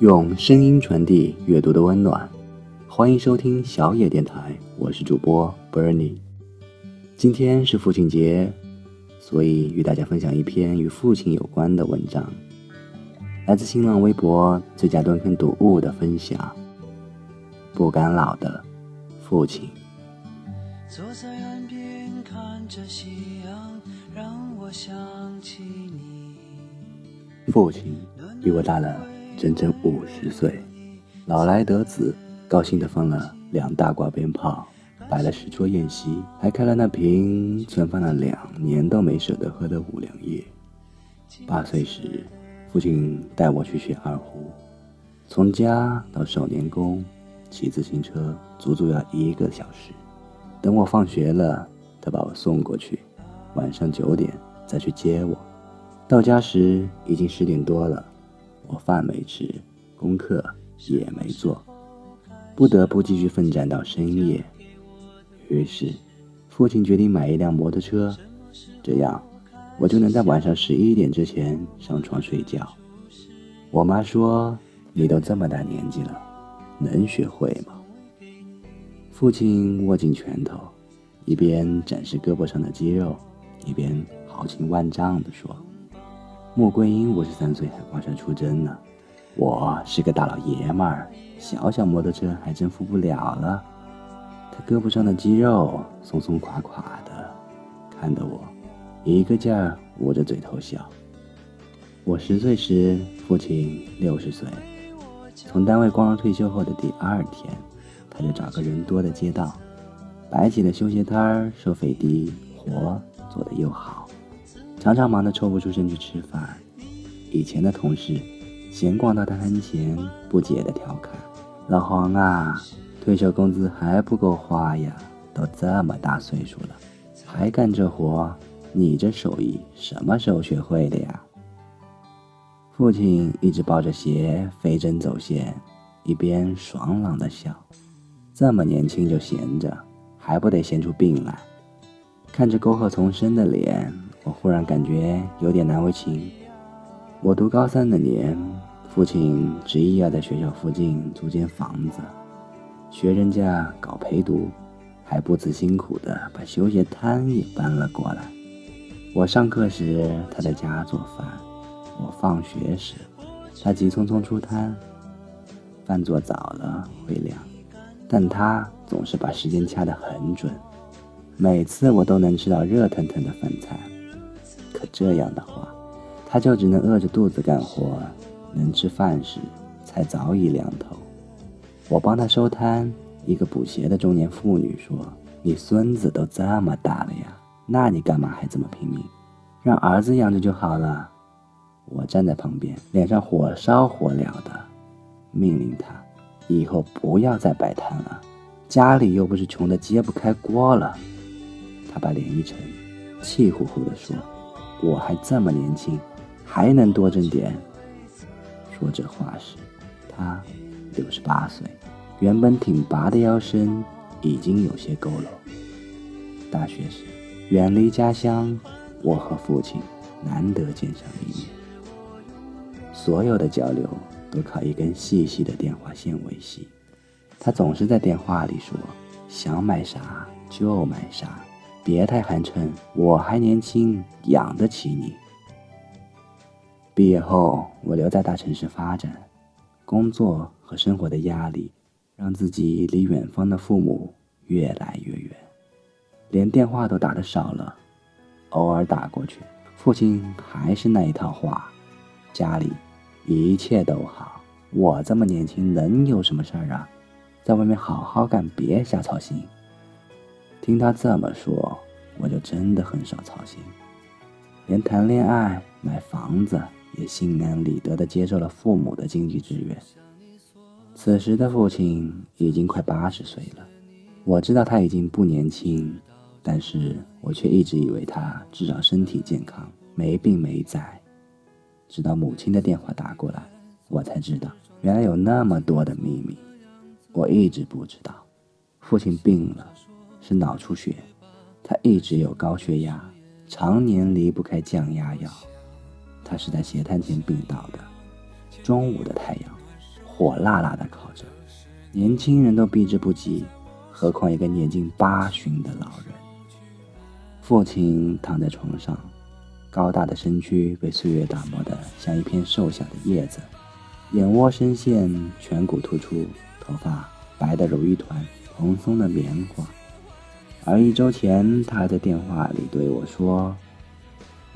用声音传递阅读的温暖，欢迎收听小野电台，我是主播 Bernie。今天是父亲节，所以与大家分享一篇与父亲有关的文章，来自新浪微博最佳蹲坑读物的分享。不敢老的父亲。坐在岸边看着夕阳，让我想起你。父亲比我大了整整五十岁，老来得子，高兴地放了两大挂鞭炮，摆了十桌宴席，还开了那瓶存放了两年都没舍得喝的五粮液。八岁时，父亲带我去学二胡，从家到少年宫，骑自行车足足要一个小时。等我放学了，他把我送过去，晚上九点再去接我。到家时已经十点多了，我饭没吃，功课也没做，不得不继续奋战到深夜。于是，父亲决定买一辆摩托车，这样我就能在晚上十一点之前上床睡觉。我妈说：“你都这么大年纪了，能学会吗？”父亲握紧拳头，一边展示胳膊上的肌肉，一边豪情万丈地说。穆桂英五十三岁还挂帅出征呢，我是个大老爷们儿，小小摩托车还征服不了了。他胳膊上的肌肉松松垮垮的，看得我一个劲儿捂着嘴偷笑。我十岁时，父亲六十岁，从单位光荣退休后的第二天，他就找个人多的街道，摆起了修鞋摊儿，收费低，活做得又好。常常忙得抽不出身去吃饭，以前的同事闲逛到他跟前，不解地调侃：“老黄啊，退休工资还不够花呀，都这么大岁数了，还干这活，你这手艺什么时候学会的呀？”父亲一直抱着鞋飞针走线，一边爽朗地笑：“这么年轻就闲着，还不得闲出病来？”看着沟壑丛生的脸。我忽然感觉有点难为情。我读高三那年，父亲执意要在学校附近租间房子，学人家搞陪读，还不辞辛苦的把修鞋摊也搬了过来。我上课时他在家做饭，我放学时他急匆匆出摊。饭做早了会凉，但他总是把时间掐得很准，每次我都能吃到热腾腾的饭菜。可这样的话，他就只能饿着肚子干活，能吃饭时才早已凉透。我帮他收摊，一个补鞋的中年妇女说：“你孙子都这么大了呀，那你干嘛还这么拼命？让儿子养着就好了。”我站在旁边，脸上火烧火燎的，命令他以后不要再摆摊了，家里又不是穷的揭不开锅了。他把脸一沉，气呼呼地说。我还这么年轻，还能多挣点。说这话时，他六十八岁，原本挺拔的腰身已经有些佝偻。大学时，远离家乡，我和父亲难得见上一面，所有的交流都靠一根细细的电话线维系。他总是在电话里说：“想买啥就买啥。”别太寒碜，我还年轻，养得起你。毕业后，我留在大城市发展，工作和生活的压力让自己离远方的父母越来越远，连电话都打得少了。偶尔打过去，父亲还是那一套话：家里一切都好，我这么年轻能有什么事儿啊？在外面好好干，别瞎操心。听他这么说，我就真的很少操心，连谈恋爱、买房子也心安理得地接受了父母的经济支援。此时的父亲已经快八十岁了，我知道他已经不年轻，但是我却一直以为他至少身体健康，没病没灾。直到母亲的电话打过来，我才知道原来有那么多的秘密，我一直不知道，父亲病了。是脑出血，他一直有高血压，常年离不开降压药。他是在斜摊前病倒的。中午的太阳火辣辣的烤着，年轻人都避之不及，何况一个年近八旬的老人。父亲躺在床上，高大的身躯被岁月打磨得像一片瘦小的叶子，眼窝深陷，颧骨突出，头发白得如一团蓬松的棉花。而一周前，他还在电话里对我说：“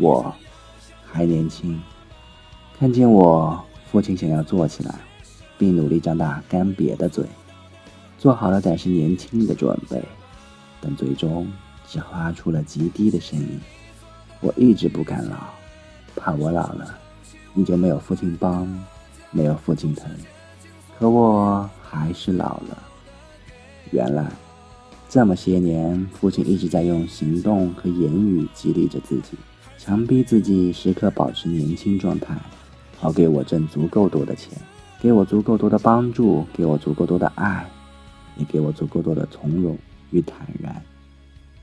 我还年轻。”看见我，父亲想要坐起来，并努力张大干瘪的嘴，做好了展示年轻的准备，但最终只发出了极低的声音。我一直不敢老，怕我老了，你就没有父亲帮，没有父亲疼。可我还是老了。原来。这么些年，父亲一直在用行动和言语激励着自己，强逼自己时刻保持年轻状态，好给我挣足够多的钱，给我足够多的帮助，给我足够多的爱，也给我足够多的从容与坦然，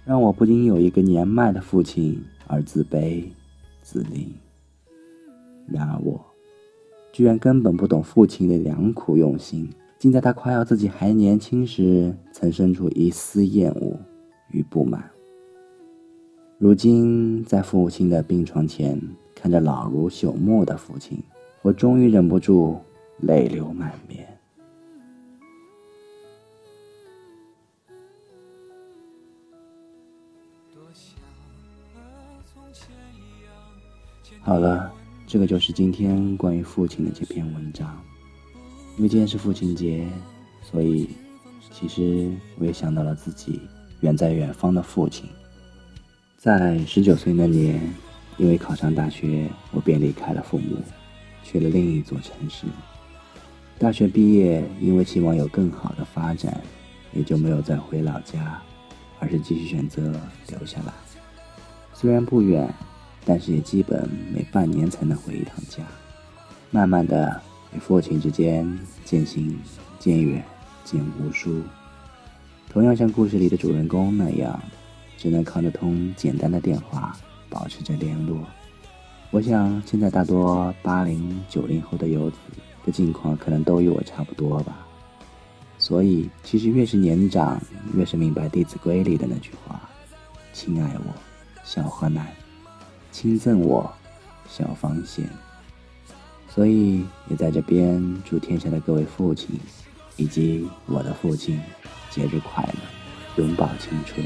让我不因有一个年迈的父亲而自卑自怜。然而我，居然根本不懂父亲的良苦用心。竟在他夸耀自己还年轻时，曾生出一丝厌恶与不满。如今在父亲的病床前，看着老如朽木的父亲，我终于忍不住泪流满面。好了，这个就是今天关于父亲的这篇文章。因为今天是父亲节，所以其实我也想到了自己远在远方的父亲。在十九岁那年，因为考上大学，我便离开了父母，去了另一座城市。大学毕业，因为期望有更好的发展，也就没有再回老家，而是继续选择留下来。虽然不远，但是也基本每半年才能回一趟家。慢慢的。与父亲之间渐行渐远，渐无书。同样像故事里的主人公那样，只能靠着通简单的电话保持着联络。我想，现在大多八零九零后的游子的境况，可能都与我差不多吧。所以，其实越是年长，越是明白《弟子规》里的那句话：“亲爱我，小河南；亲赠我，小方贤。”所以，也在这边祝天下的各位父亲，以及我的父亲，节日快乐，永葆青春。